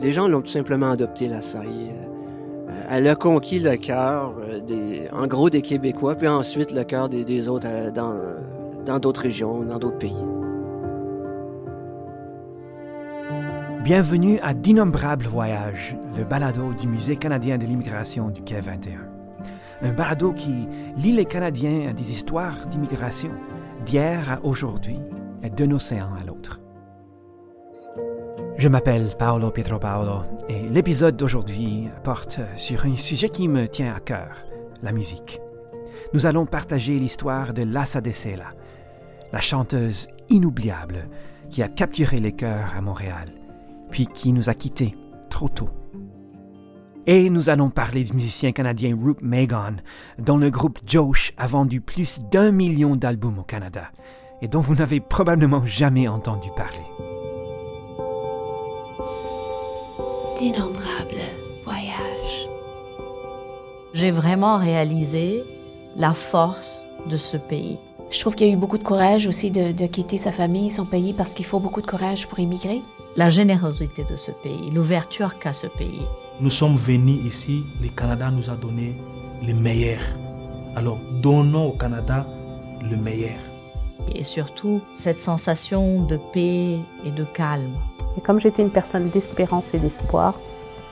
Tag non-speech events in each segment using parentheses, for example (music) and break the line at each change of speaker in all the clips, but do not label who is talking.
Les gens l'ont tout simplement adopté, la saille. Euh, elle a conquis le cœur, des, en gros, des Québécois, puis ensuite le cœur des, autres dans, dans d'autres régions, dans d'autres pays.
Bienvenue à D'innombrables Voyages, le balado du Musée canadien de l'immigration du Quai 21. Un balado qui lie les Canadiens à des histoires d'immigration, d'hier à aujourd'hui et d'un océan à l'autre. Je m'appelle Paolo Pietro Paolo et l'épisode d'aujourd'hui porte sur un sujet qui me tient à cœur, la musique. Nous allons partager l'histoire de Lassa de Sela, la chanteuse inoubliable qui a capturé les cœurs à Montréal, puis qui nous a quittés trop tôt. Et nous allons parler du musicien canadien Roop Magon, dont le groupe Josh a vendu plus d'un million d'albums au Canada, et dont vous n'avez probablement jamais entendu parler.
D'innombrables voyages.
J'ai vraiment réalisé la force de ce pays.
Je trouve qu'il y a eu beaucoup de courage aussi de, de quitter sa famille, son pays, parce qu'il faut beaucoup de courage pour émigrer.
La générosité de ce pays, l'ouverture qu'a ce pays.
Nous sommes venus ici, le Canada nous a donné le meilleur. Alors donnons au Canada le meilleur.
Et surtout, cette sensation de paix et de calme.
Et comme j'étais une personne d'espérance et d'espoir,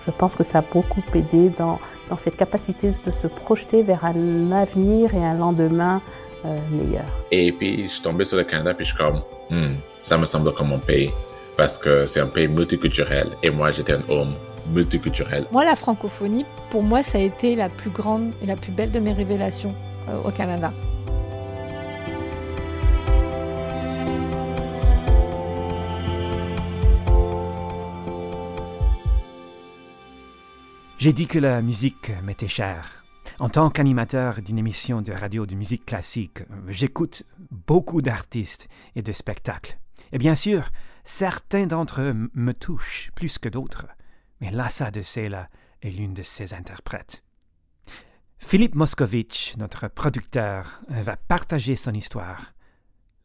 je pense que ça a beaucoup aidé dans, dans cette capacité de se projeter vers un avenir et un lendemain euh, meilleur.
Et puis, je suis tombé sur le Canada, puis je suis comme, hmm, ça me semble comme mon pays, parce que c'est un pays multiculturel, et moi, j'étais un homme multiculturel.
Moi, la francophonie, pour moi, ça a été la plus grande et la plus belle de mes révélations euh, au Canada.
J'ai dit que la musique m'était chère. En tant qu'animateur d'une émission de radio de musique classique, j'écoute beaucoup d'artistes et de spectacles. Et bien sûr, certains d'entre eux me touchent plus que d'autres, mais Lassa de Sela est l'une de ces interprètes. Philippe Moscovitch, notre producteur, va partager son histoire.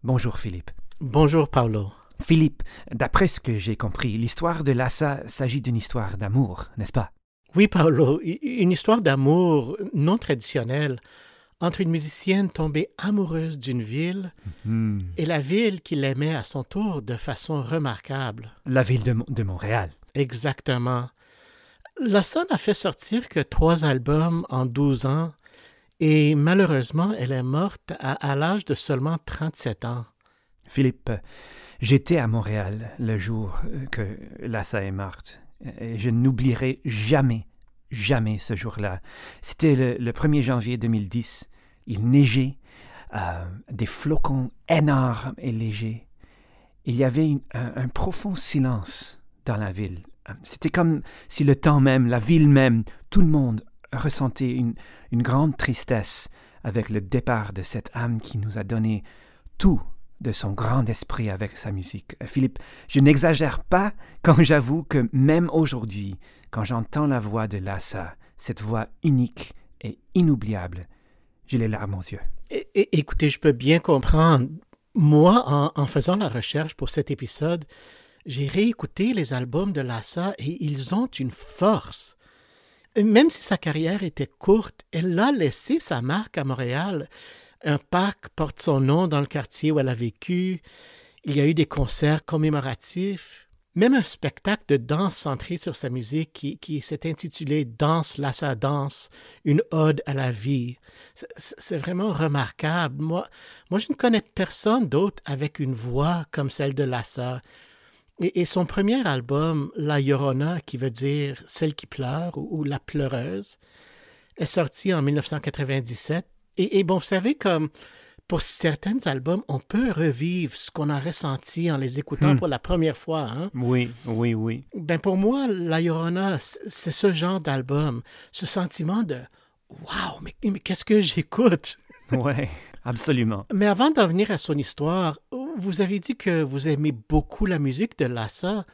Bonjour Philippe.
Bonjour Paolo.
Philippe, d'après ce que j'ai compris, l'histoire de Lassa s'agit d'une histoire d'amour, n'est-ce pas?
Oui, Paolo, une histoire d'amour non traditionnelle entre une musicienne tombée amoureuse d'une ville
Hmm.
et la ville qui l'aimait à son tour de façon remarquable.
La ville de, Mo- de Montréal.
Exactement. Lassa n'a fait sortir que trois albums en 12 ans et malheureusement, elle est morte à, à l'âge de seulement 37 ans.
Philippe, j'étais à Montréal le jour euh, que Lassa est morte. Et je n'oublierai jamais, jamais ce jour-là. C'était le, le 1er janvier 2010. Il neigeait, euh, des flocons énormes et légers. Il y avait un, profond silence dans la ville. C'était comme si le temps même, la ville même, tout le monde ressentait une grande tristesse avec le départ de cette âme qui nous a donné tout de son grand esprit avec sa musique. Euh, Philippe, je n'exagère pas quand j'avoue que même aujourd'hui, quand j'entends la voix de Lassa, cette voix unique et inoubliable, j'ai les larmes aux yeux.
Écoutez, je peux bien comprendre. Moi, en, en faisant la recherche pour cet épisode, j'ai réécouté les albums de Lassa et ils ont une force. Même si sa carrière était courte, elle a laissé sa marque à Montréal. Un parc porte son nom dans le quartier où elle a vécu. Il y a eu des concerts commémoratifs. Même un spectacle de danse centré sur sa musique qui, s'est intitulé Danse Lassa Danse, une ode à la vie. C'est- C'est vraiment remarquable. Moi, moi, je ne connais personne d'autre avec une voix comme celle de Lassa. Et, et son premier album, La Llorona, qui veut dire celle qui pleure ou, ou la pleureuse, est sorti en 1997. Et, et bon, vous savez, comme pour certains albums, on peut revivre ce qu'on a ressenti en les écoutant
Hmm.
pour la première fois. Hein?
Oui, oui, oui.
Ben pour moi, La Llorona, c'est ce genre d'album, ce sentiment de Waouh, mais, mais qu'est-ce que j'écoute?
Ouais, absolument.
Mais avant d'en venir à son histoire, vous avez dit que vous aimez beaucoup la musique de Lassa.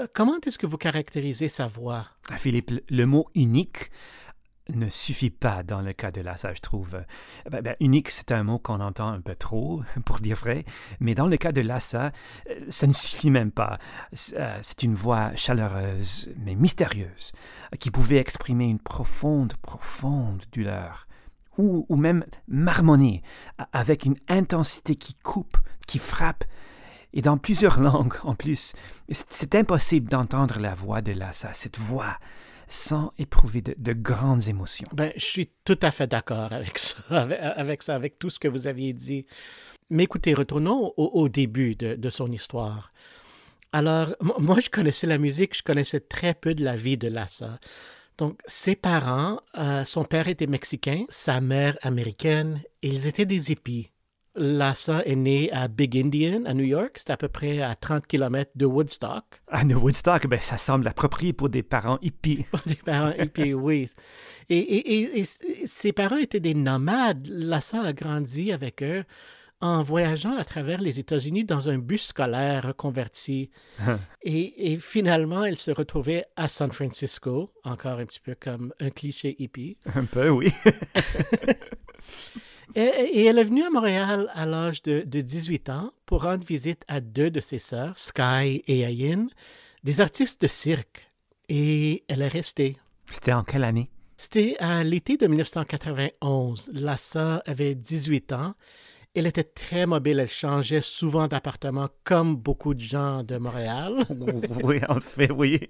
Euh, Comment est-ce que vous caractérisez sa voix?
Ah, Philippe, le mot unique, ne suffit pas dans le cas de Lassa, je trouve. Ben, ben, unique, c'est un mot qu'on entend un peu trop, (laughs) pour dire vrai, mais dans le cas de Lassa, euh, ça ne suffit même pas. Euh, c'est une voix chaleureuse, mais mystérieuse, qui pouvait exprimer une profonde, profonde douleur, ou, ou même marmonner, avec une intensité qui coupe, qui frappe, et dans plusieurs (laughs) langues en plus. C'est impossible d'entendre la voix de Lassa, cette voix, sans éprouver de, grandes émotions.
Ben, je suis tout à fait d'accord avec ça, (laughs) avec, ça, avec tout ce que vous aviez dit. Mais écoutez, retournons au, début de, son histoire. Alors, moi, je connaissais la musique, je connaissais très peu de la vie de Lassa. Donc, ses parents, euh, son père était mexicain, sa mère américaine, et ils étaient des hippies. Lassa est né à Big Indian, à New York. C'est à peu près à 30 km de Woodstock.
Ah, de Woodstock, ben, ça semble approprié pour des parents hippies.
Pour (laughs) des parents hippies, oui. Et, et, et, ses parents étaient des nomades. Lassa a grandi avec eux en voyageant à travers les États-Unis dans un bus scolaire reconverti. (laughs) et, et, finalement, elle se retrouvait à San Francisco, encore un petit peu comme un cliché hippie.
Un peu, oui. (laughs)
Et, elle est venue à Montréal à l'âge de, 18 ans pour rendre visite à deux de ses sœurs, Sky et Ayin, des artistes de cirque. Et elle est restée.
C'était en quelle année?
C'était à l'été de 1991. Lassa avait 18 ans elle était très mobile, elle changeait souvent d'appartement comme beaucoup de gens de Montréal. (laughs)
oui, en fait, oui.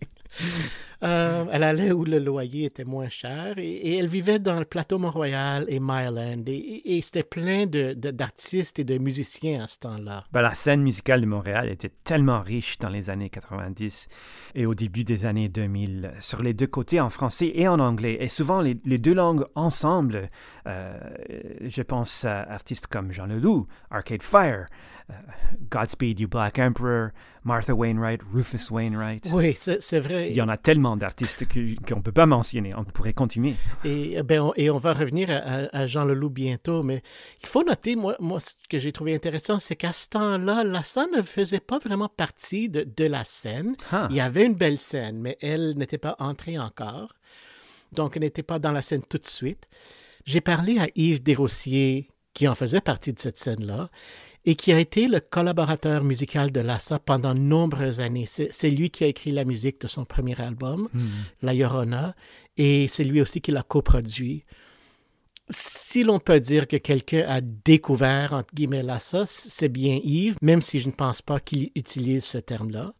Euh, elle allait où le loyer était moins cher et, elle vivait dans le plateau Mont-Royal et Myland. Et, c'était plein d'artistes et de musiciens à ce temps-là.
Ben, la scène musicale de Montréal était tellement riche dans les années 90 et au début des années 2000, sur les deux côtés, en français et en anglais. Et souvent, les, deux langues ensemble. Euh, je pense à artistes comme Jean Leloup, Arcade Fire, euh, Godspeed You Black Emperor, Martha Wainwright, Rufus Wainwright.
Oui, c'est vrai.
Il y en a tellement d'artistes qu'on ne peut pas mentionner. On pourrait continuer.
Et, eh ben, on, et on va revenir à, Jean Leloup bientôt, mais il faut noter, moi, moi ce que j'ai trouvé intéressant, c'est qu'à ce temps-là, la scène ne faisait pas vraiment partie de, de la scène. Ah. Il y avait une belle scène, mais elle n'était pas entrée encore. Donc, elle n'était pas dans la scène tout de suite. J'ai parlé à Yves Desrossiers, qui en faisait partie de cette scène-là, et qui a été le collaborateur musical de Lassa pendant de nombreuses années. C'est lui qui a écrit la musique de son premier album, hmm. La Llorona, et c'est lui aussi qui l'a coproduit. Si l'on peut dire que quelqu'un a découvert, entre guillemets, Lassa, c'est bien Yves, même si je ne pense pas qu'il utilise ce terme-là.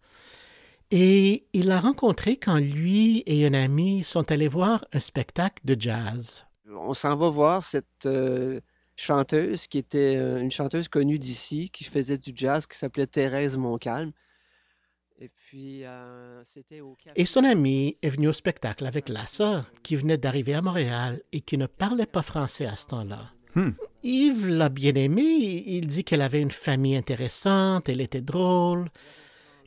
Et il l'a rencontré quand lui et un ami sont allés voir un spectacle de jazz.
On s'en va voir cette, euh, chanteuse qui était une chanteuse connue d'ici, qui faisait du jazz, qui s'appelait Thérèse Montcalm. Et puis, euh, c'était au
Et son ami est venu au spectacle avec Lassa, qui venait d'arriver à Montréal et qui ne parlait pas français à ce temps-là. Hmm. Yves l'a bien aimé. Il dit qu'elle avait une famille intéressante, elle était drôle.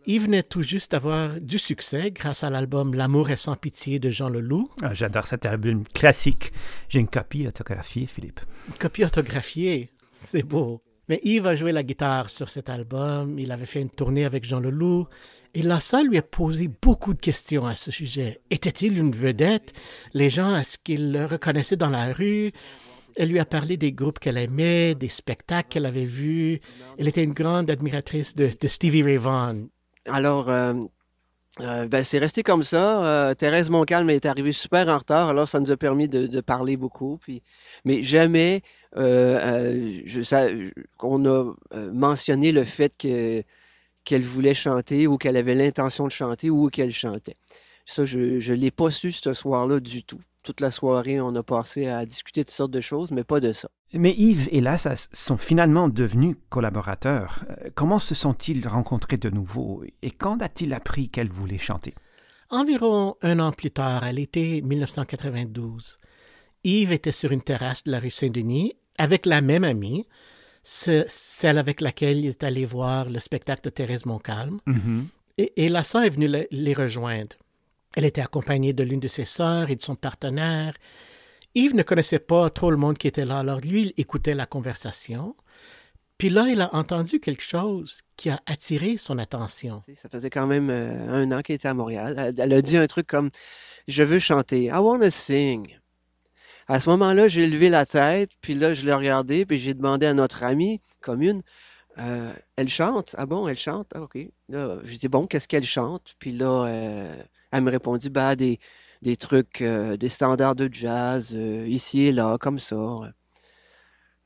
Il venait tout juste d'avoir du succès grâce à l'album L'amour est sans pitié de Jean Leloup.
Ah, J'adore cet album classique. J'ai une copie autographiée, Philippe.
Une copie autographiée, c'est beau. Mais Yves a joué la guitare sur cet album. Il avait fait une tournée avec Jean Leloup. Et Lassa lui a posé beaucoup de questions à ce sujet. Était-il une vedette? Les gens, est-ce qu'ils le reconnaissaient dans la rue? Elle lui a parlé des groupes qu'elle aimait, des spectacles qu'elle avait vus. Elle était une grande admiratrice de, de Stevie Ray Vaughan.
Alors, euh, euh, ben, c'est resté comme ça. Euh, Thérèse Montcalm est arrivée super en retard, alors ça nous a permis de, parler beaucoup. Mais jamais je, qu'on a mentionné le fait que, qu'elle voulait chanter ou qu'elle avait l'intention de chanter ou qu'elle chantait. Ça, je ne l'ai pas su ce soir-là du tout. Toute la soirée, on a passé à discuter de toutes sortes de choses, mais pas de ça.
Mais Yves et Lassa sont finalement devenus collaborateurs. Euh, comment se sont-ils rencontrés de nouveau et quand a-t-il appris qu'elle voulait chanter?
Environ un an plus tard, à l'été 1992, Yves était sur une terrasse de la rue Saint-Denis avec la même amie, celle avec laquelle il est allé voir le spectacle de Thérèse Montcalm. Mm-hmm. Et, et Lassa est venue les rejoindre. Elle était accompagnée de l'une de ses sœurs et de son partenaire. Yves ne connaissait pas trop le monde qui était là, alors lui, il écoutait la conversation. Puis là, il a entendu quelque chose qui a attiré son attention.
Ça faisait quand même euh, un an qu'elle était à Montréal. Elle, a dit un truc comme Je veux chanter. I want to sing. À ce moment-là, j'ai levé la tête, puis là, je l'ai regardé, puis j'ai demandé à notre amie commune, euh, elle chante? Ah bon, elle chante? Ah, OK. J'ai dit, bon, qu'est-ce qu'elle chante? Puis là, euh, elle me répondit, bah, des, des trucs, euh, des standards de jazz, ici et là, comme ça.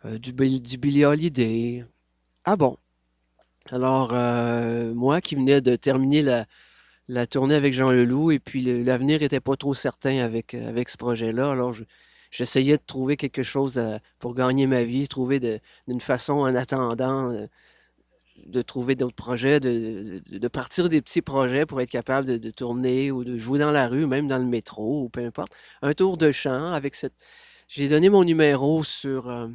du, du Billie Holiday. Ah bon. Alors, moi qui venais de terminer la, tournée avec Jean Leloup, et puis l'avenir n'était pas trop certain avec, ce projet-là, alors je, j'essayais de trouver quelque chose euh, pour gagner ma vie, trouver d'une façon en attendant euh, de trouver d'autres projets, de, partir des petits projets pour être capable de, tourner ou de jouer dans la rue, même dans le métro ou peu importe. Un tour de chant avec cette. J'ai donné mon numéro sur, euh,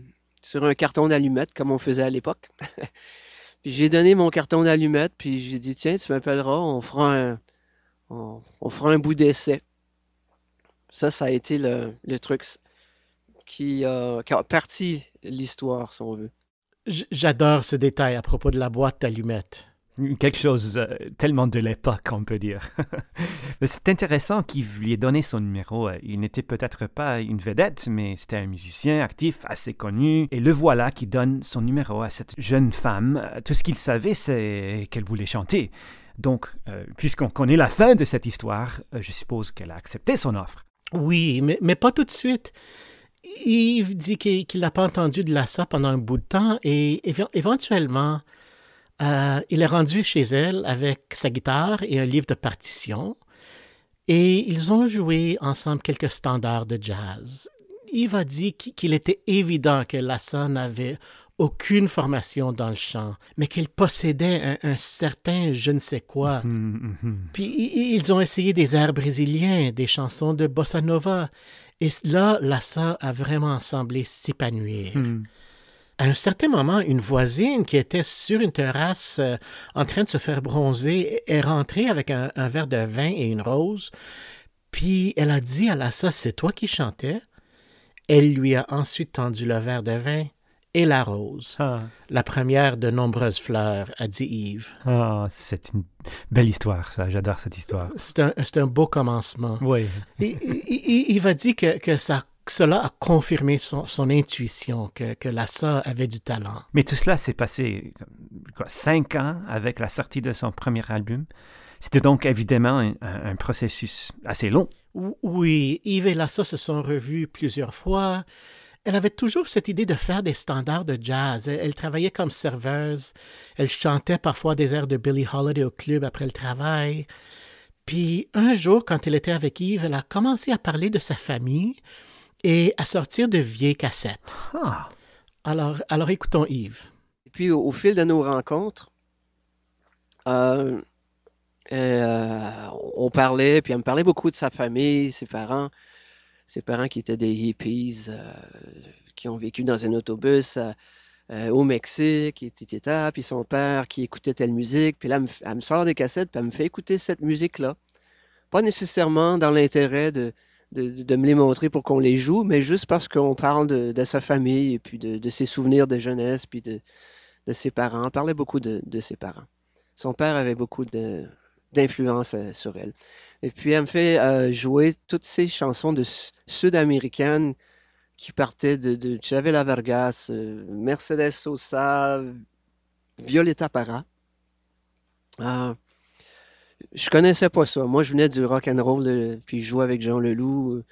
sur un carton d'allumettes comme on faisait à l'époque. (laughs) j'ai donné mon carton d'allumettes, puis j'ai dit tiens, tu m'appelleras, on fera un, on, fera un bout d'essai. Ça, ça a été le, le truc qui, a parti l'histoire, si on veut.
J'adore ce détail à propos de la boîte d'allumettes.
Quelque chose euh, tellement de l'époque, on peut dire. (laughs) c'est intéressant qu'il lui ait donné son numéro. Il n'était peut-être pas une vedette, mais c'était un musicien actif, assez connu. Et le voilà qui donne son numéro à cette jeune femme. Tout ce qu'il savait, c'est qu'elle voulait chanter. Donc, euh, puisqu'on connaît la fin de cette histoire, euh, je suppose qu'elle a accepté son offre.
Oui, mais, mais pas tout de suite. Yves dit qu'il n'a pas entendu de Lassa pendant un bout de temps et éventuellement, euh, il est rendu chez elle avec sa guitare et un livre de partition et ils ont joué ensemble quelques standards de jazz. Yves a dit qu'il était évident que Lassa n'avait aucune formation dans le chant, mais qu'il possédait un, certain je ne sais quoi. (laughs) Puis ils ont essayé des airs brésiliens, des chansons de bossa nova, et là, Lassa a vraiment semblé s'épanouir. Hmm. À un certain moment, une voisine qui était sur une terrasse euh, en train de se faire bronzer est rentrée avec un, verre de vin et une rose. Puis elle a dit à Lassa, c'est toi qui chantais. Elle lui a ensuite tendu le verre de vin et la rose. Ah. La première de nombreuses fleurs, a dit Yves.
Ah, c'est une belle histoire, ça. J'adore cette histoire.
C'est un, un, beau commencement.
Oui.
Yves a dit que, que ça cela a confirmé son, son intuition, que, que Lassa avait du talent.
Mais tout cela s'est passé quoi, cinq ans avec la sortie de son premier album. C'était donc évidemment un, un, processus assez long.
Oui, Yves et Lassa se sont revus plusieurs fois elle avait toujours cette idée de faire des standards de jazz. Elle, travaillait comme serveuse. Elle chantait parfois des airs de Billie Holiday au club après le travail. Puis un jour, quand elle était avec Yves, elle a commencé à parler de sa famille et à sortir de vieilles cassettes. Ah. Alors, alors écoutons Yves.
Et puis au, fil de nos rencontres, euh, euh, on parlait, puis elle me parlait beaucoup de sa famille, ses parents ses parents qui étaient des hippies, euh, qui ont vécu dans un autobus euh, euh, au Mexique, etc. Puis son père qui écoutait telle musique. Puis là, elle me, sort des cassettes, puis elle me fait écouter cette musique-là. Pas nécessairement dans l'intérêt de, de, me les montrer pour qu'on les joue, mais juste parce qu'on parle de, sa famille et puis de, ses souvenirs de jeunesse, puis de, ses parents. On parlait beaucoup de, ses parents. Son père avait beaucoup d'influence sur elle. Et puis, elle me fait euh, jouer toutes ces chansons de sud-américaines qui partaient de, de Chavela Vargas, euh, Mercedes Sosa, Violeta Parra. Euh, je connaissais pas ça. Moi, je venais du rock and roll, puis je jouais avec Jean Leloup.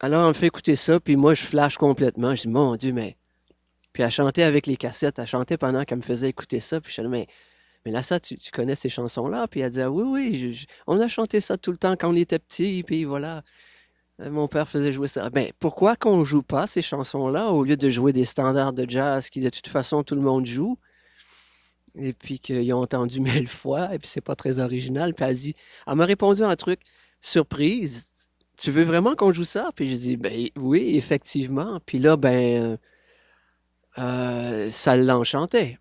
Alors, elle me fait écouter ça, puis moi, je flash complètement. Je dis, mon Dieu, mais. Puis elle chantait avec les cassettes, elle chantait pendant qu'elle me faisait écouter ça, puis je dis, mais mais là, ça, tu, connais ces chansons-là? Puis elle dit, ah oui, oui, on a chanté ça tout le temps quand on était petit, puis voilà. Euh, mon père faisait jouer ça. Ben, pourquoi qu'on joue pas ces chansons-là au lieu de jouer des standards de jazz qui, de toute façon, tout le monde joue? Et puis qu'ils ont entendu (laughs) mille fois, et puis c'est pas très original. Puis elle dit, elle m'a répondu un truc, surprise, tu veux vraiment qu'on joue ça? Puis je dis, ben oui, effectivement. Puis là, ben, euh, ça l'enchantait.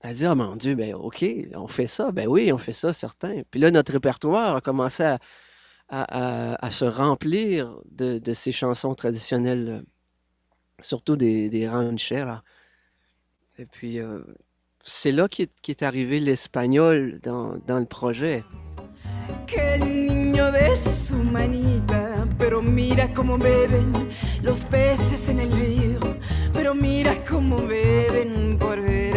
Elle dit, oh mon Dieu, ben OK, on fait ça. Ben oui, on fait ça, certain. Puis là, notre répertoire a commencé à, à, se remplir de, de, ces chansons traditionnelles, surtout des, des rancheras. Et puis, euh, c'est là qu'est est arrivé l'espagnol dans, dans le projet. Que niño de su manita
pero mira cómo beben los peces en el río, pero mira cómo beben por ver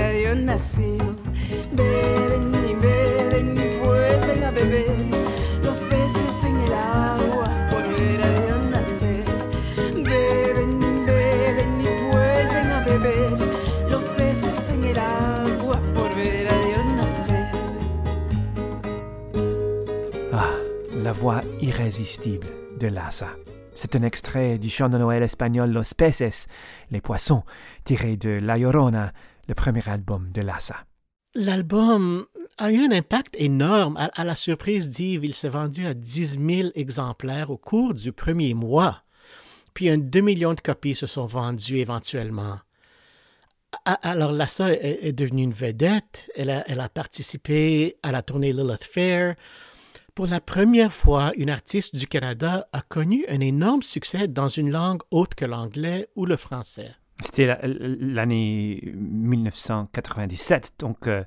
Ah, la voix irrésistible de Lassa. C'est un extrait du chant de Noël espagnol Los Peces, les poissons, tiré de La Llorona, premier album de Lassa.
L'album a eu un impact énorme. À, la surprise d'Yves, il s'est vendu à 10 000 exemplaires au cours du premier mois. Puis un 2 millions de copies se sont vendues éventuellement. Alors Lassa est, est devenue une vedette. Elle a, elle a participé à la tournée Lilith Fair. Pour la première fois, une artiste du Canada a connu un énorme succès dans une langue autre que l'anglais ou le français.
C'était la- l'année 1997, donc euh,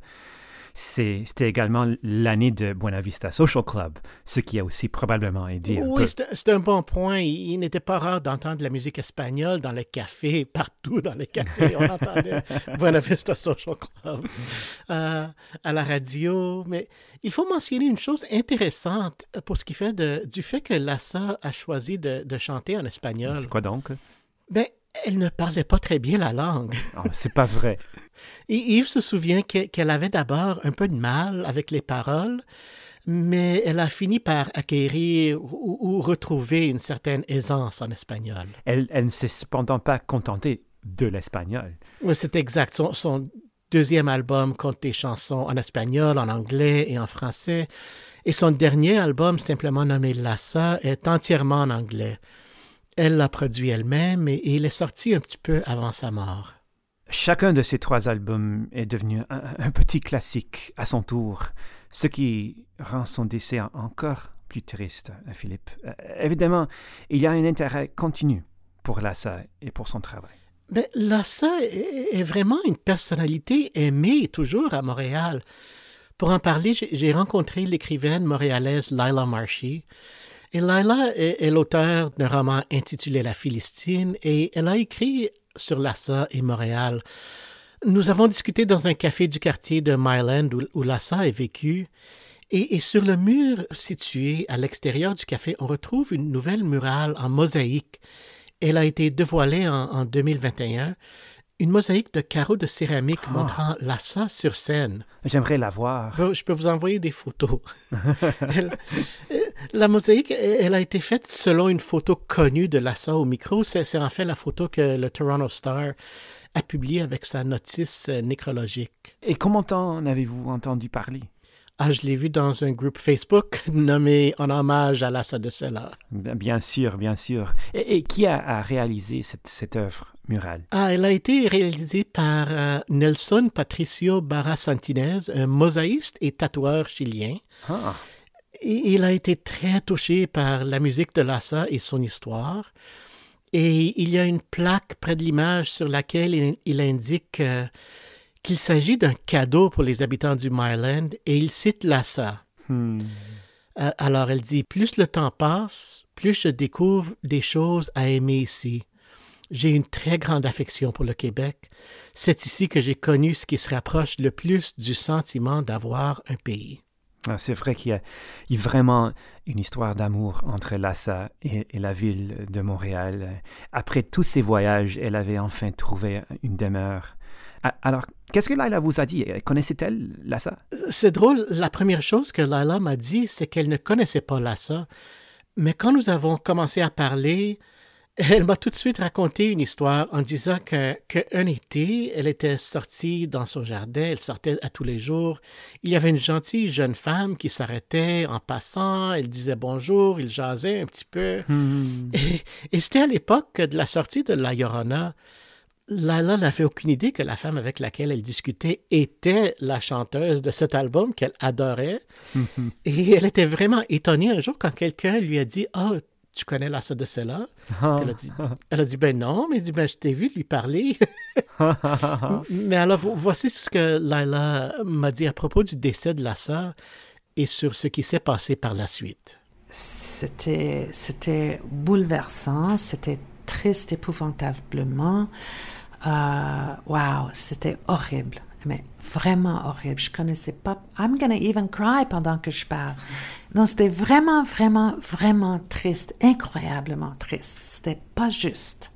c'était également l'année de Buena Vista Social Club, ce qui a aussi probablement aidé un
Oui, c'est c'est un bon point. Il, il n'était pas rare d'entendre de la musique espagnole dans les cafés, (laughs) partout dans les cafés. On entendait (laughs) Buena Vista Social Club euh, à la radio. Mais il faut mentionner une chose intéressante pour ce qui fait de- du fait que Lassa a choisi de, de chanter en espagnol.
C'est quoi donc?
Ben, elle ne parlait pas très bien la langue.
Oh, C'est pas vrai.
Et Yves se souvient que- qu'elle avait d'abord un peu de mal avec les paroles, mais elle a fini par acquérir ou, ou retrouver une certaine aisance en espagnol.
Elle, elle ne s'est cependant pas contentée de l'espagnol.
Oui, c'est exact. Son, son deuxième album compte des chansons en espagnol, en anglais et en français. Et son dernier album, simplement nommé Lassa, est entièrement en anglais. Elle l'a produit elle-même et, et il est sorti un petit peu avant sa mort.
Chacun de ces trois albums est devenu un, un petit classique à son tour, ce qui rend son décès en- encore plus triste, euh, Philippe. Euh, évidemment, il y a un intérêt continu pour Lassa et pour son travail.
Ben, Lassa est, vraiment une personnalité aimée toujours à Montréal. Pour en parler, j'ai j'ai rencontré l'écrivaine montréalaise Lila Marshy. Et Lila est, est l'auteur d'un roman intitulé La Philistine et elle a écrit sur Lassa et Montréal. Nous avons discuté dans un café du quartier de Myland où, où Lassa a vécu. Et, et sur le mur situé à l'extérieur du café, on retrouve une nouvelle murale en mosaïque. Elle a été dévoilée en, en 2021, une mosaïque de carreaux de céramique montrant Lassa sur scène.
J'aimerais la voir.
Je peux vous envoyer des photos. (laughs) Elle- euh, la mosaïque, elle a été faite selon une photo connue de Lassa au micro. C'est c'est en fait la photo que le Toronto Star a publiée avec sa notice euh, nécrologique.
Et comment en avez-vous entendu parler?
Ah, je l'ai vu dans un groupe Facebook (laughs) nommé en hommage à Lassa de Sella.
Bien sûr, bien sûr. Et, et qui a, a réalisé cette, cette œuvre murale?
Ah, elle a été réalisée par euh, Nelson Patricio Barra Santinez, un mosaïste et tatoueur chilien.
Ah,
Et il a été très touché par la musique de Lassa et son histoire. Et il y a une plaque près de l'image sur laquelle il, il indique euh, qu'il s'agit d'un cadeau pour les habitants du Myland et il cite Lassa.
hmm.
Euh, alors elle dit Plus le temps passe, plus je découvre des choses à aimer ici. J'ai une très grande affection pour le Québec. C'est ici que j'ai connu ce qui se rapproche le plus du sentiment d'avoir un pays.
Ah, C'est vrai qu'il y a il y a vraiment une histoire d'amour entre Lassa et, et la ville de Montréal. Après tous ces voyages, elle avait enfin trouvé une demeure. Alors, qu'est-ce que Laila vous a dit? Connaissait-elle Lassa?
C'est drôle, la première chose que Lila m'a dit, c'est qu'elle ne connaissait pas Lassa. Mais quand nous avons commencé à parler, elle m'a tout de suite raconté une histoire en disant que qu'un été, elle était sortie dans son jardin, elle sortait à tous les jours. Il y avait une gentille jeune femme qui s'arrêtait en passant, elle disait bonjour, il jasait un petit peu.
Hmm.
Et, et c'était à l'époque de la sortie de La Llorona. Lala n'avait aucune idée que la femme avec laquelle elle discutait était la chanteuse de cet album qu'elle adorait. (laughs) Et elle était vraiment étonnée un jour quand quelqu'un lui a dit Ah, tu connais Lassa de Sella elle, a dit, (laughs) elle a dit Ben non, mais elle dit Ben je t'ai vu lui parler. (laughs) mais alors, vo- voici ce que Lila m'a dit à propos du décès de Lassa et sur ce qui s'est passé par la suite.
c'était, c'était bouleversant, c'était triste épouvantablement. Euh, wow, c'était horrible, mais vraiment horrible. Je connaissais pas. I'm gonna even cry pendant que je parle. Non, c'était vraiment, vraiment, vraiment triste, incroyablement triste. C'était pas juste.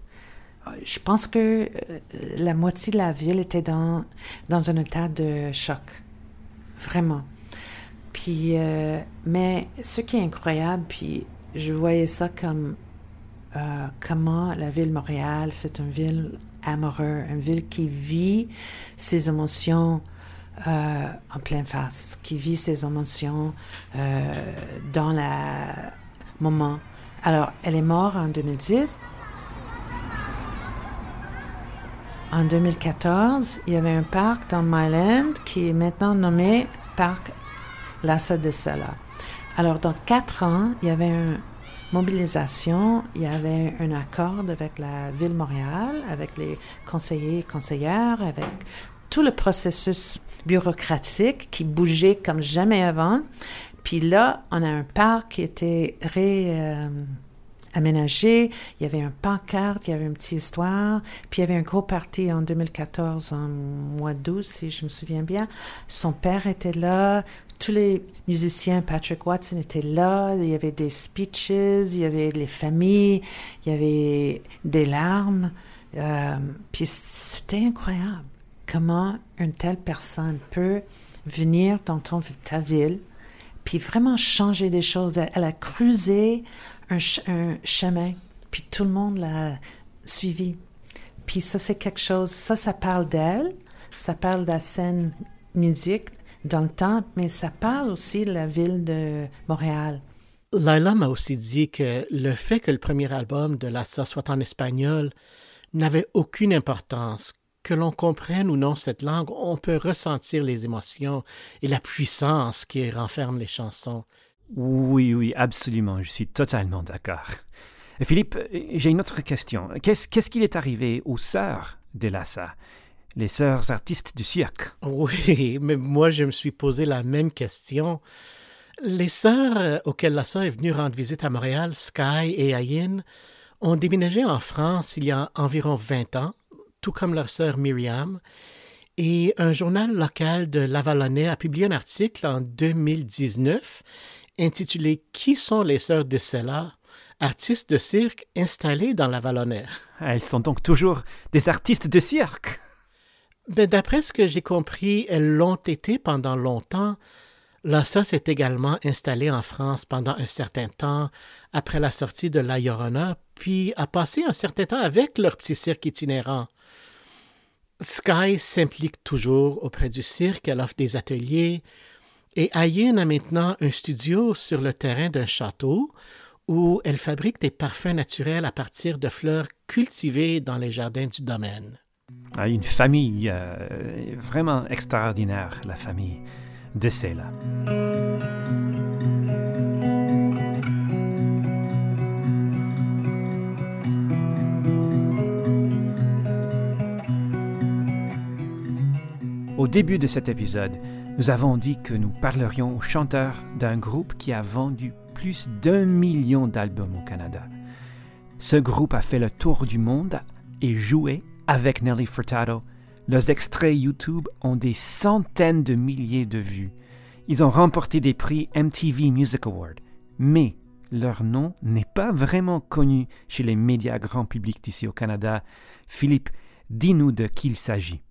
Je pense que euh, la moitié de la ville était dans, dans un état de choc. Vraiment. Puis, euh, mais ce qui est incroyable, puis je voyais ça comme euh, comment la ville Montréal, c'est une ville amoureuse, une ville qui vit ses émotions euh, en pleine face, qui vit ses émotions euh, dans le moment. Alors, elle est morte en 2010. En 2014, il y avait un parc dans Myland qui est maintenant nommé Parc Lassa de Sella. Alors, dans quatre ans, il y avait une mobilisation, il y avait un accord avec la ville de Montréal, avec les conseillers et conseillères, avec tout le processus bureaucratique qui bougeait comme jamais avant. Puis là, on a un parc qui était ré, euh, aménagé. Il y avait un pancarte, il y avait une petite histoire. Puis il y avait un gros parti en 2014, en mois d'août, si je me souviens bien. Son père était là. Tous les musiciens, Patrick Watson était là. Il y avait des speeches, il y avait les familles, il y avait des larmes. Euh, puis c'était incroyable comment une telle personne peut venir dans ton, ta ville, puis vraiment changer des choses. Elle, a creusé un, un, chemin, puis tout le monde l'a suivi. Puis ça, c'est quelque chose, ça, ça parle d'elle, ça parle de la scène musique dans le temps, mais ça parle aussi de la ville de Montréal.
Laila m'a aussi dit que le fait que le premier album de Lassa soit en espagnol n'avait aucune importance, que l'on comprenne ou non cette langue, on peut ressentir les émotions et la puissance qui renferment les chansons.
Oui, oui, absolument, je suis totalement d'accord. Philippe, j'ai une autre question. Qu'est-ce qu'il qu est arrivé aux sœurs de Lassa, les sœurs artistes du cirque
Oui, (laughs) mais moi je me suis posé la même question. Les sœurs auxquelles Lassa est venu rendre visite à Montréal, Sky et Ayin, ont déménagé en France il y a environ 20 ans tout comme leur sœur Myriam. Et un journal local de Lavalonnais a publié un article en 2019 intitulé Qui sont les sœurs de Sella, artistes de cirque installées dans Lavalonnais
Elles sont donc toujours des artistes de cirque
ben, D'après ce que j'ai compris, elles l'ont été pendant longtemps. Lassa s'est également installée en France pendant un certain temps après la sortie de La Llorona, puis a passé un certain temps avec leur petit cirque itinérant. Sky s'implique toujours auprès du cirque, elle offre des ateliers, et Ayin a maintenant un studio sur le terrain d'un château où elle fabrique des parfums naturels à partir de fleurs cultivées dans les jardins du domaine.
Ah, une famille euh, vraiment extraordinaire, la famille de Sela. Au début de cet épisode, nous avons dit que nous parlerions aux chanteurs d'un groupe qui a vendu plus d'un million d'albums au Canada. Ce groupe a fait le tour du monde et joué avec Nelly Furtado. Leurs extraits YouTube ont des centaines de milliers de vues. Ils ont remporté des prix MTV Music Award. Mais leur nom n'est pas vraiment connu chez les médias grand public d'ici au Canada. Philippe, dis-nous de qui il s'agit.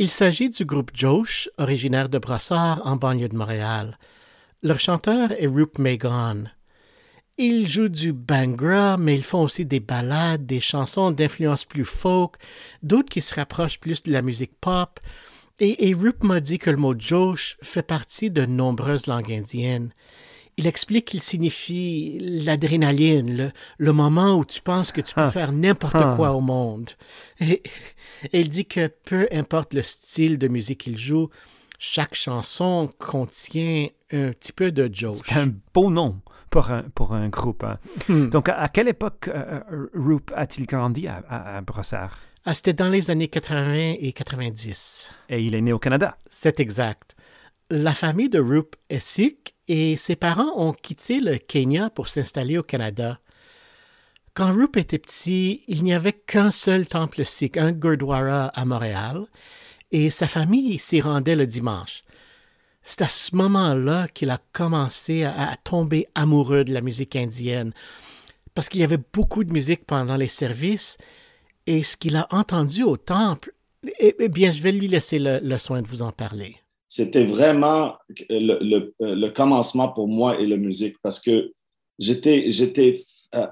Il s'agit du groupe Josh, originaire de Brossard, en banlieue de Montréal. Leur chanteur est Roop Megan. Ils jouent du bangra, mais ils font aussi des ballades, des chansons d'influence plus folk, d'autres qui se rapprochent plus de la musique pop. Et, et Roop m'a dit que le mot Josh fait partie de nombreuses langues indiennes il explique qu'il signifie l'adrénaline, le, le, moment où tu penses que tu peux ah. faire n'importe ah. quoi au monde. Et, et, (laughs) il dit que peu importe le style de musique qu'il joue, chaque chanson contient un petit peu de Josh.
C'est un beau nom pour un, pour un groupe. Hein. Hmm. Donc, à, à, quelle époque euh, Roop a-t-il grandi à, à, à Brossard?
Ah, C'était dans les années 80 et 90.
Et il est né au Canada?
C'est exact. La famille de Roop est sikh et ses parents ont quitté le Kenya pour s'installer au Canada. Quand Rup était petit, il n'y avait qu'un seul temple sikh, un Gurdwara à Montréal, et sa famille s'y rendait le dimanche. C'est à ce moment-là qu'il a commencé à, tomber amoureux de la musique indienne, parce qu'il y avait beaucoup de musique pendant les services, et ce qu'il a entendu au temple, eh, eh bien, je vais lui laisser le soin de vous en parler.
C'était vraiment le, le, commencement pour moi et la musique, parce que j'étais, j'étais uh,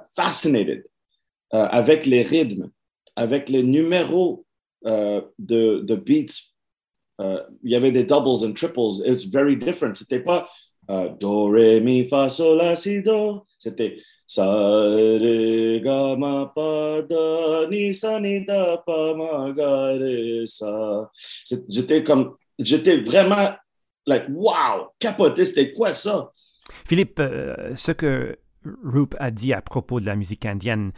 avec les rythmes, avec les numéros uh, de, de beats. il y avait des doubles and triples. It's very different. C'était pas do, ré, mi, fa, sol, la, si, do. C'était sa, ré, ga, pa, da, ni, sa, ni, da, pa, ma, ga, ré, sa. J'étais comme, j'étais vraiment like, wow, capoté, c'était quoi ça?
Philippe, euh, ce que Roop a dit à propos de la musique indienne.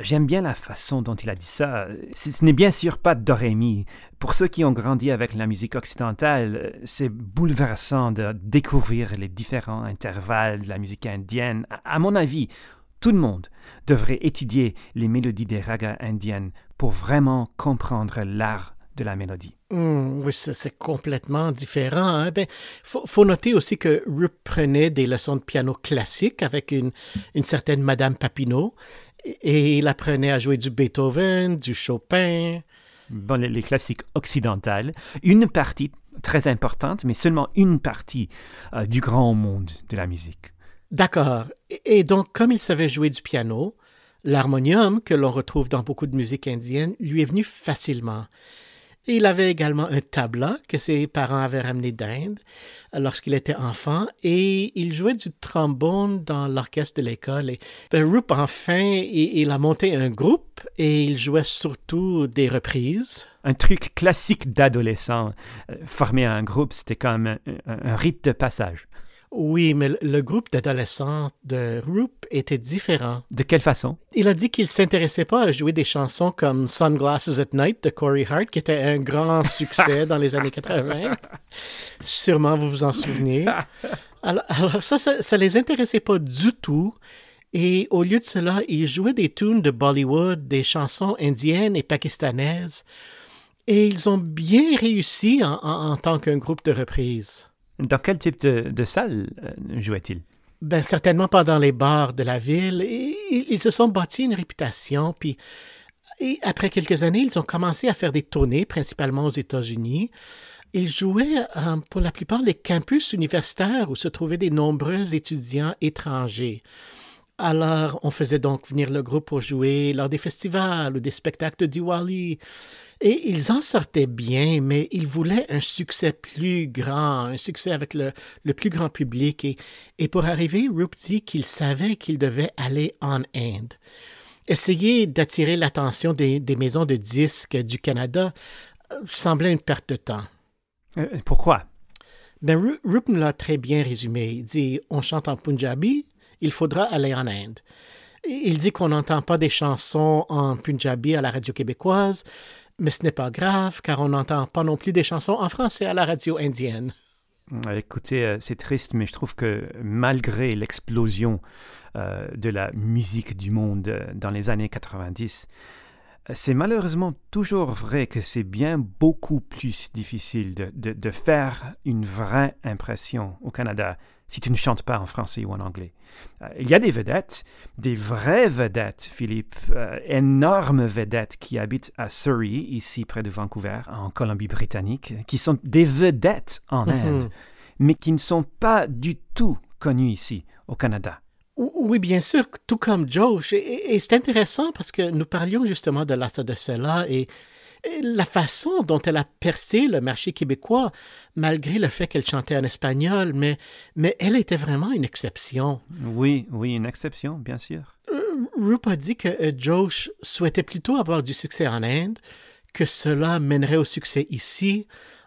J'aime bien la façon dont il a dit ça. Ce n'est bien sûr pas Dorémy. Pour ceux qui ont grandi avec la musique occidentale, c'est bouleversant de découvrir les différents intervalles de la musique indienne. À mon avis, tout le monde devrait étudier les mélodies des ragas indiennes pour vraiment comprendre l'art de la mélodie.
Mmh, oui, c'est complètement différent. Hein? Ben, faut, faut, noter aussi que Rup prenait des leçons de piano classique avec une, une certaine Madame Papineau et il apprenait à jouer du Beethoven, du Chopin.
Bon, les, les classiques occidentales. Une partie très importante, mais seulement une partie euh, du grand monde de la musique.
D'accord. Et, et donc, comme il savait jouer du piano, l'harmonium, que l'on retrouve dans beaucoup de musique indienne, lui est venu facilement. Il avait également un tabla que ses parents avaient ramené d'Inde lorsqu'il était enfant et il jouait du trombone dans l'orchestre de l'école. Et ben, enfin, il, a monté un groupe et il jouait surtout des reprises.
Un truc classique d'adolescent. Former un groupe, c'était comme un rite de passage.
Oui, mais le groupe d'adolescents de Roop était différent.
De quelle façon?
Il a dit qu'il s'intéressait pas à jouer des chansons comme Sunglasses at Night de Corey Hart, qui était un grand (laughs) succès dans les années 80. Sûrement vous vous en souvenez. Alors, alors ça, ça, ça les intéressait pas du tout. Et au lieu de cela, il jouait des tunes de Bollywood, des chansons indiennes et pakistanaises. Et ils ont bien réussi en, en, en tant qu'un groupe de reprise.
Dans quel type de, de salle euh, jouait-il?
Ben, certainement pas dans les bars de la ville. Ils se sont bâtis une réputation, puis et après quelques années, ils ont commencé à faire des tournées, principalement aux États-Unis. Ils jouaient euh, pour la plupart les campus universitaires où se trouvaient des nombreux étudiants étrangers. Alors, on faisait donc venir le groupe pour jouer lors des festivals ou des spectacles de Diwali. Et ils en sortaient bien, mais ils voulaient un succès plus grand, un succès avec le, le plus grand public. Et, et pour arriver, Roop dit qu'il savait qu'il devait aller en Inde. Essayer d'attirer l'attention des, des, maisons de disques du Canada semblait une perte de temps.
Euh, pourquoi?
Ben, me l'a très bien résumé. Il dit On chante en Punjabi, il faudra aller en Inde. Il dit qu'on n'entend pas des chansons en Punjabi à la radio québécoise, mais ce n'est pas grave, car on n'entend pas non plus des chansons en français à la radio indienne.
Écoutez, euh, c'est triste, mais je trouve que malgré l'explosion euh, de la musique du monde euh, dans les années 90, c'est malheureusement toujours vrai que c'est bien beaucoup plus difficile de, faire une vraie impression au Canada si tu ne chantes pas en français ou en anglais. Euh, il y a des vedettes, des vraies vedettes, Philippe, euh, énormes vedettes qui habitent à Surrey, ici près de Vancouver, en Colombie-Britannique, qui sont des vedettes en Inde, mais qui ne sont pas du tout connues ici, au Canada.
Oui, bien sûr, tout comme Josh. Et, et c'est intéressant parce que nous parlions justement de Lassa de Sela et, la façon dont elle a percé le marché québécois, malgré le fait qu'elle chantait en espagnol, mais, mais elle était vraiment une exception.
Oui, oui, une exception, bien sûr.
Euh, Rup a dit que euh, Josh souhaitait plutôt avoir du succès en Inde, que cela mènerait au succès ici,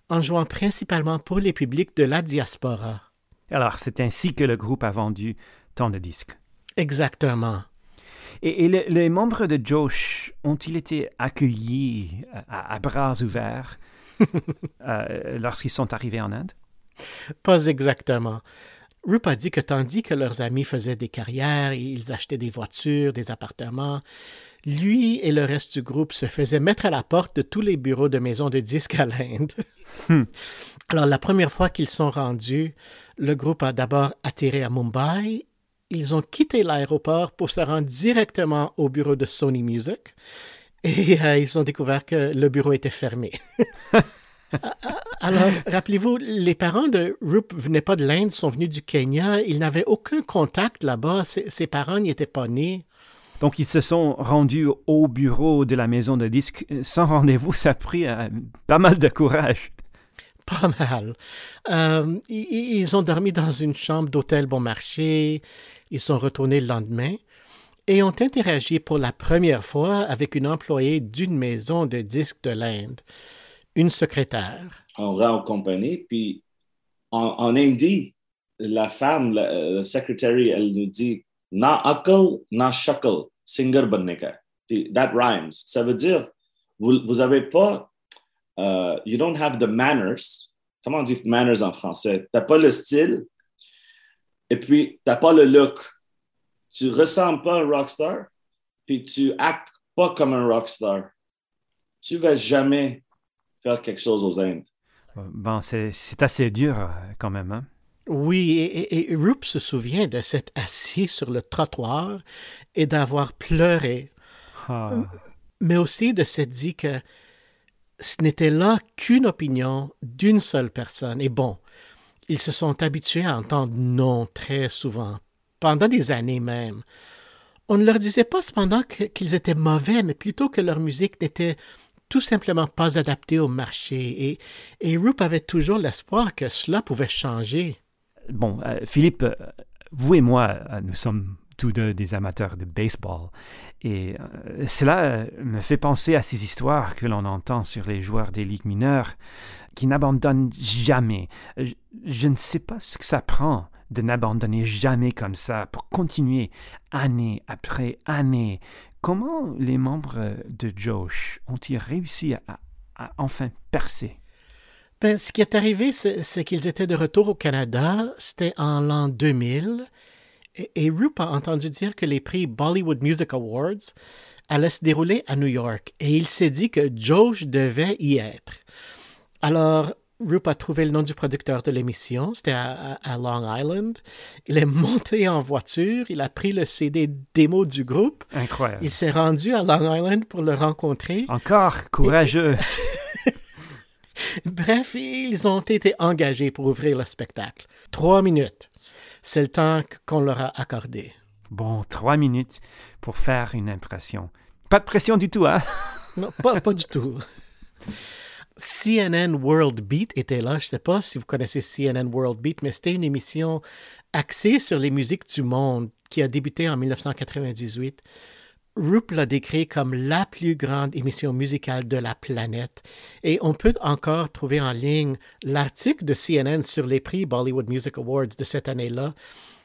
en jouant principalement pour les publics de la diaspora.
Alors, c'est ainsi que le groupe a vendu tant de disques.
Exactement.
Et, et le, les membres de Josh ont-ils été accueillis à, à bras ouverts (laughs) euh, lorsqu'ils sont arrivés en Inde?
Pas exactement. Rup a dit que tandis que leurs amis faisaient des carrières, ils achetaient des voitures, des appartements, lui et le reste du groupe se faisaient mettre à la porte de tous les bureaux de maisons de disques à l'Inde.
Hmm.
Alors, la première fois qu'ils sont rendus, le groupe a d'abord atterri à Mumbai. Ils ont quitté l'aéroport pour se rendre directement au bureau de Sony Music et euh, ils ont découvert que le bureau était fermé. (laughs) Alors, rappelez-vous, les parents de Rup venaient pas de l'Inde, sont venus du Kenya. Ils n'avaient aucun contact là-bas. Ses, ses parents n'y étaient pas nés.
Donc, ils se sont rendus au bureau de la maison de disques sans rendez-vous. Ça a pris euh, pas mal de courage. (laughs)
Pas mal. Euh, ils, ils ont dormi dans une chambre d'hôtel bon marché. Ils sont retournés le lendemain et ont interagi pour la première fois avec une employée d'une maison de disques de l'Inde, une secrétaire.
On rentre en compagnie, puis en, en hindi, la femme, la, la secrétaire, elle nous dit Na akal, na shakal, singer banneka. That rhymes. Ça veut dire, vous, vous avez pas, uh, you don't have the manners. Comment on dit manners en français? T'as pas le style, et puis t'as pas le look. Tu ressembles pas à un rockstar, puis tu actes pas comme un rockstar. Tu vas jamais faire quelque chose aux Indes.
Bon, c'est c'est assez dur euh, quand même. Hein?
Oui, et, et, et Rup se souvient de s'être assis sur le trottoir et d'avoir pleuré.
Ah.
Mais aussi de s'être dit que ce n'était là qu'une opinion d'une seule personne. Et bon, ils se sont habitués à entendre non très souvent, pendant des années même. On ne leur disait pas cependant qu'ils étaient mauvais, mais plutôt que leur musique n'était tout simplement pas adaptée au marché. Et, et avait toujours l'espoir que cela pouvait changer.
Bon, euh, Philippe, euh, vous et moi, euh, nous sommes tous deux des amateurs de baseball. Et euh, cela euh, me fait penser à ces histoires que l'on entend sur les joueurs des ligues mineures qui n'abandonnent jamais. Je, je ne sais pas ce que ça prend de n'abandonner jamais comme ça pour continuer année après année. Comment les membres euh, de Josh ont-ils réussi à, enfin percer?
Ben, ce qui est arrivé, c'est qu'ils étaient de retour au Canada. C'était en l'an 2000. Et, et a entendu dire que les prix Bollywood Music Awards allaient se dérouler à New York. Et il s'est dit que Josh devait y être. Alors, Rup a trouvé le nom du producteur de l'émission. C'était à, à- à Long Island. Il est monté en voiture. Il a pris le CD démo du groupe.
Incroyable.
Il s'est rendu à Long Island pour le rencontrer.
Encore courageux. (laughs)
Bref, ils ont été engagés pour ouvrir le spectacle. Trois minutes. C'est le temps qu'on leur a accordé.
Bon, trois minutes pour faire une impression. Pas de pression du tout, hein? (laughs)
Non, pas, pas du tout. CNN World Beat était là. Je ne sais pas si vous connaissez CNN World Beat, mais c'était une émission axée sur les musiques du monde qui a débuté en 1998. Rup l'a décrit comme la plus grande émission musicale de la planète. Et on peut encore trouver en ligne l'article de CNN sur les prix Bollywood Music Awards de cette année-là.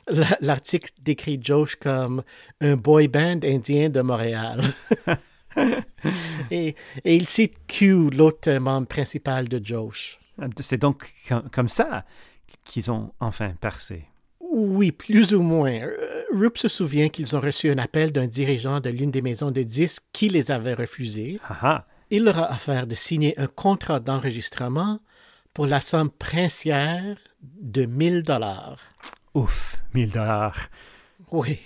La- L'article décrit Josh comme un boy band indien de Montréal. (laughs) et, et il cite Q, l'autre membre principal de Josh.
C'est donc com- comme ça qu'ils ont enfin percé.
Oui, plus ou moins. Euh, Rup se souvient qu'ils ont reçu un appel d'un dirigeant de l'une des maisons de disques qui les avait refusés.
Ah ah.
Il leur a offert de signer un contrat d'enregistrement pour la somme princière de 1000 dollars.
Ouf, 1000 dollars.
Oui.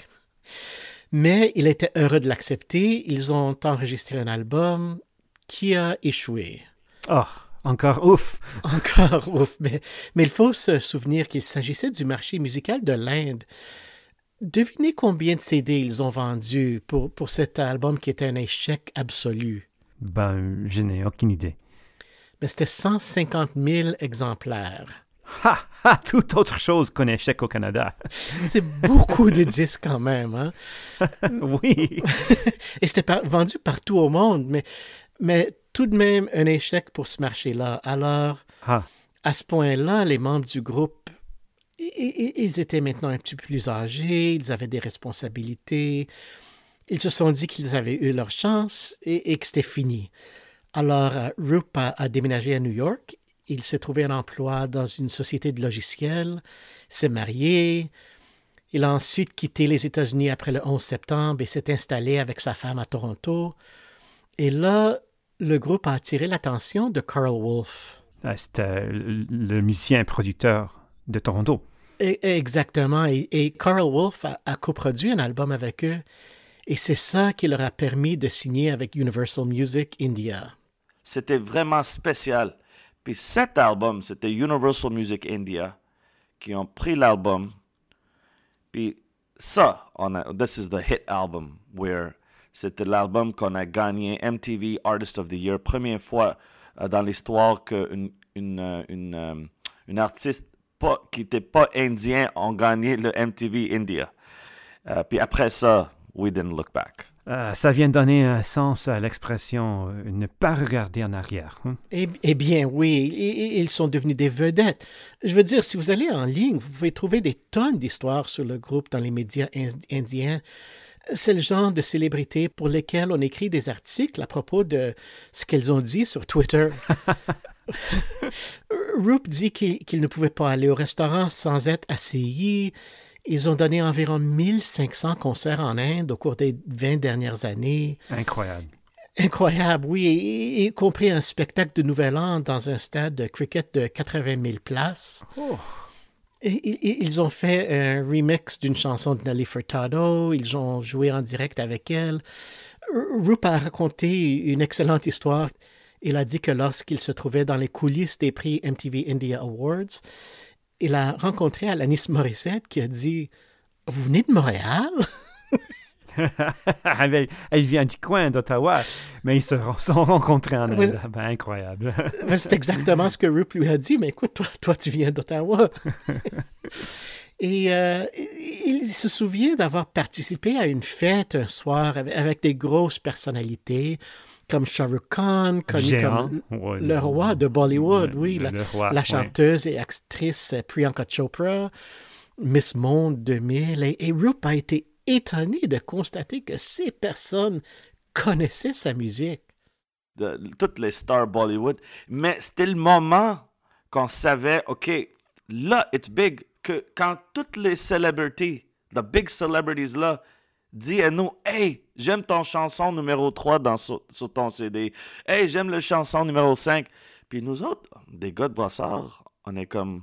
Mais il était heureux de l'accepter. Ils ont enregistré un album qui a échoué.
Oh, encore ouf. (laughs)
Encore ouf. Mais, mais il faut se souvenir qu'il s'agissait du marché musical de l'Inde. Devinez combien de CD ils ont vendus pour, pour cet album qui était un échec absolu?
Ben, je n'ai aucune idée.
Mais c'était 150 000 exemplaires.
Ha, ha, tout autre chose qu'un échec au Canada. (laughs)
C'est beaucoup de disques quand même. Hein? (laughs)
oui.
Et c'était par- vendu partout au monde, mais, mais tout de même un échec pour ce marché-là. Alors,
Ah,
à ce point-là, les membres du groupe, ils étaient maintenant un petit peu plus âgés, ils avaient des responsabilités. Ils se sont dit qu'ils avaient eu leur chance et, et que c'était fini. Alors, euh, Rup a, a déménagé à New York. il s'est trouvé un emploi dans une société de logiciels, s'est marié, il a ensuite quitté les États-Unis après le 11 septembre et s'est installé avec sa femme à Toronto. Et là, le groupe a attiré l'attention de Carl Wolf.
Ah, C'est euh, le musicien et producteur de Toronto.
Et- exactement. Et, et Carl Wolf a, a coproduit un album avec eux. Et c'est ça qui leur a permis de signer avec Universal Music India.
C'était vraiment spécial. Puis cet album, c'était Universal Music India qui ont pris l'album. Puis ça, on a, this is the hit album where c'était l'album qu'on a gagné MTV Artist of the Year, première fois euh, dans l'histoire qu'une une, euh, une, euh, une artiste pas, qui n'était pas indien a gagné le MTV India. Euh, puis après ça, we didn't look back.
Euh, ça vient donner un sens à l'expression euh, ne pas regarder en arrière. hein.
Eh, eh bien, oui, et- et- ils sont devenus des vedettes. Je veux dire, si vous allez en ligne, vous pouvez trouver des tonnes d'histoires sur le groupe dans les médias in- indiens. C'est le genre de célébrités pour lesquelles on écrit des articles à propos de ce qu'elles ont dit sur Twitter. (laughs) Roop dit qu'il ne pouvait pas aller au restaurant sans être assailli. Ils ont donné environ 1500 concerts en Inde au cours des 20 dernières années.
Incroyable.
Incroyable, oui, y, y compris un spectacle de Nouvel An dans un stade de cricket de 80 000 places. Et- ils ont fait un remix d'une chanson de Nelly Furtado, ils ont joué en direct avec elle. Roop a raconté une excellente histoire. Il a dit que lorsqu'il se trouvait dans les coulisses des prix MTV India Awards, il a rencontré Alanis Morissette qui a dit Vous venez de Montréal (laughs)
elle, elle vient du coin d'Ottawa, mais ils se (laughs) sont rencontrés en
Oui.
Inde. Ben, incroyable. (laughs)
Ben, C'est exactement ce que Rup lui a dit. Mais écoute, toi, toi tu viens d'Ottawa. Et euh, il se souvient d'avoir participé à une fête un soir avec, des grosses personnalités comme Shah Rukh Khan, connu
Géant,
comme
ouais,
le roi de Bollywood, oui,
le-
la,
le roi,
la
ouais.
chanteuse et actrice Priyanka Chopra, Miss Monde 2000. Et, et Rup a été étonné de constater que ces personnes connaissaient sa musique.
toutes les stars Bollywood. Mais c'était le moment qu'on savait, OK, là, it's big. Que quand toutes les celebrities, the big celebrities là, disent à nous, hey, j'aime ton chanson numéro 3 dans, sur, ton CD. Hey, j'aime le chanson numéro 5. Puis nous autres, des gars de Brossard, on est comme,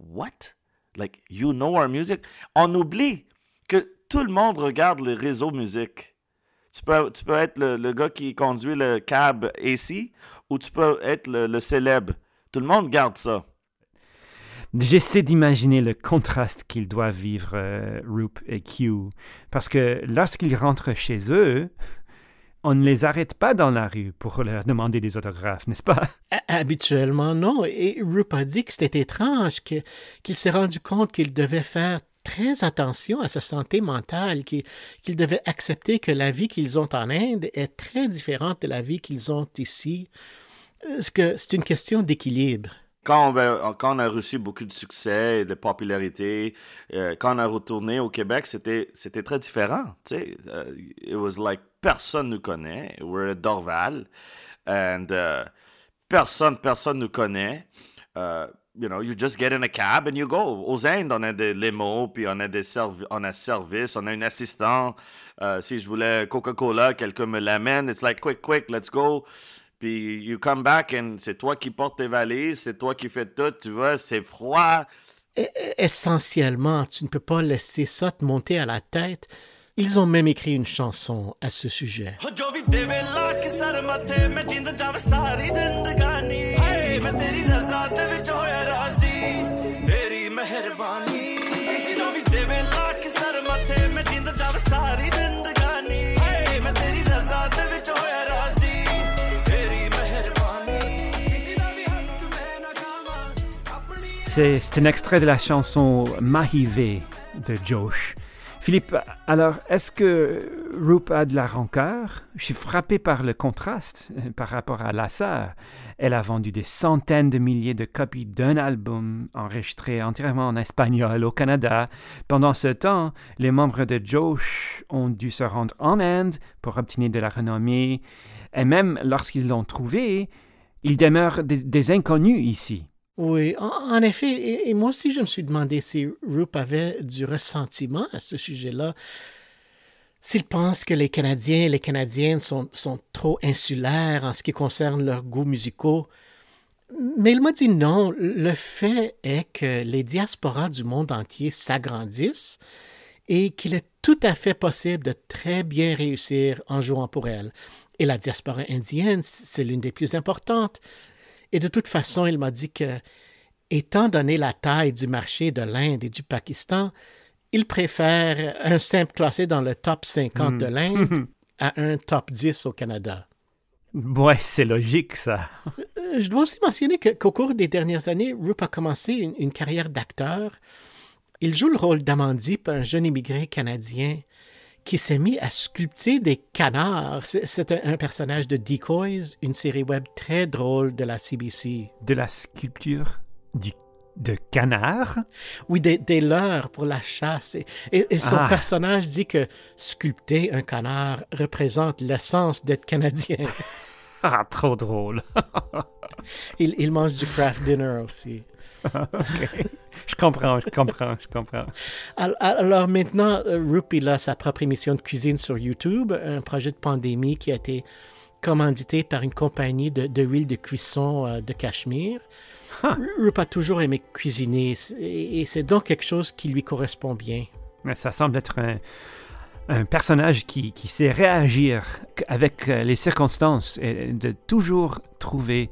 what? Like, you know our music? On oublie que tout le monde regarde les réseaux musique. Tu peux, tu peux être le, le gars qui conduit le cab AC ou tu peux être le, le célèbre. Tout le monde garde ça.
J'essaie d'imaginer le contraste qu'ils doivent vivre, euh, Roop et Q, parce que lorsqu'ils rentrent chez eux, on ne les arrête pas dans la rue pour leur demander des autographes, n'est-ce pas?
Ha- Habituellement, non. Et Rup a dit que c'était étrange, que- qu'il s'est rendu compte qu'il devait faire très attention à sa santé mentale, qu'il qu'il devait accepter que la vie qu'ils ont en Inde est très différente de la vie qu'ils ont ici. Est-ce que c'est une question d'équilibre?
Quand on, a reçu beaucoup de succès et de popularité, euh, quand on a retourné au Québec, c'était, très différent. tu sais. Euh, it was like personne nous connaît. We're at Dorval. And uh, personne, personne nous connaît. Uh, you know, you just get in a cab and you go. Aux Indes, on a des limos, puis on a des servi- on a service, on a un assistant. Euh, si je voulais Coca-Cola, quelqu'un me l'amène. It's like, quick, quick, let's go. Puis you come back and c'est toi qui portes tes valises, c'est toi qui fais tout, tu vois, c'est froid.
E- Essentiellement, tu ne peux pas laisser ça te monter à la tête. Ils ont même écrit une chanson à ce sujet.
C'est un extrait de la chanson Mahive de Josh. Philippe, alors, est-ce que Roop a de la rancœur? Je suis frappé par le contraste euh, par rapport à Lassa. Elle a vendu des centaines de milliers de copies d'un album enregistré entièrement en espagnol au Canada. Pendant ce temps, les membres de Josh ont dû se rendre en Inde pour obtenir de la renommée. Et même lorsqu'ils l'ont trouvé, Il demeure des, des inconnus ici.
Oui, en, effet, et, moi aussi je me suis demandé si Roop avait du ressentiment à ce sujet-là. S'il pense que les Canadiens et les Canadiennes sont, sont trop insulaires en ce qui concerne leurs goûts musicaux, mais il m'a dit non, le fait est que les diasporas du monde entier s'agrandissent et qu'il est tout à fait possible de très bien réussir en jouant pour elles. Et la diaspora indienne, c'est l'une des plus importantes. Et de toute façon, il m'a dit que, étant donné la taille du marché de l'Inde et du Pakistan, il préfère un simple classé dans le top 50 mm. de l'Inde (laughs) à un top 10 au Canada.
Ouais, c'est logique, ça.
Euh, je dois aussi mentionner qu'au cours des dernières années, Rup a commencé une, une carrière d'acteur. Il joue le rôle d'Amandip, un jeune immigré canadien qui s'est mis à sculpter des canards. C'est un, un, personnage de Decoys, une série web très drôle de la CBC.
De la sculpture du de canard?
Oui, des, des leurres pour la chasse. Et, et, et son ah. personnage dit que sculpter un canard représente l'essence d'être canadien. (laughs)
ah, trop drôle. (laughs)
il, il, mange du craft dinner aussi. (laughs)
Je comprends, je comprends, je comprends.
Alors maintenant, Rupi a sa propre émission de cuisine sur YouTube, un projet de pandémie qui a été commandité par une compagnie de, de huile de cuisson euh, de Cachemire. Huh. Rup a toujours aimé cuisiner et c'est donc quelque chose qui lui correspond bien.
Ça semble être un, un personnage qui, qui, sait réagir avec euh, les circonstances et de toujours trouver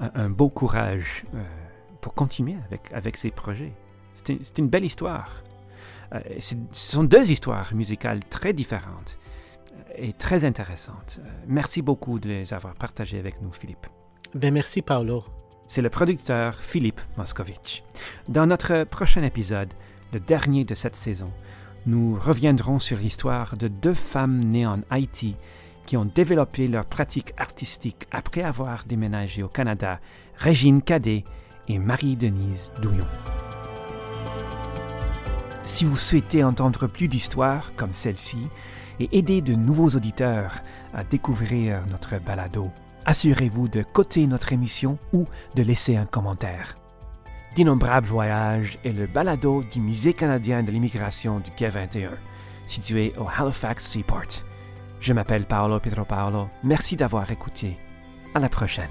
un, un beau courage euh, pour continuer avec, avec ses projets. C'est une belle histoire. Euh, ce sont deux histoires musicales très différentes et très intéressantes. Merci beaucoup de les avoir partagées avec nous, Philippe.
Ben merci, Paolo
c'est le producteur Philippe Moscovitch. Dans notre prochain épisode, le dernier de cette saison, nous reviendrons sur l'histoire de deux femmes nées en Haïti qui ont développé leur pratique artistique après avoir déménagé au Canada, Régine Cadet et Marie-Denise Douillon. Si vous souhaitez entendre plus d'histoires comme celle-ci et aider de nouveaux auditeurs à découvrir notre balado, assurez-vous de coter notre émission ou de laisser un commentaire. D'innombrables voyages est le balado du Musée canadien de l'immigration du Quai 21, situé au Halifax Seaport. Je m'appelle Paolo Pietro Paolo. Merci d'avoir écouté. À la prochaine.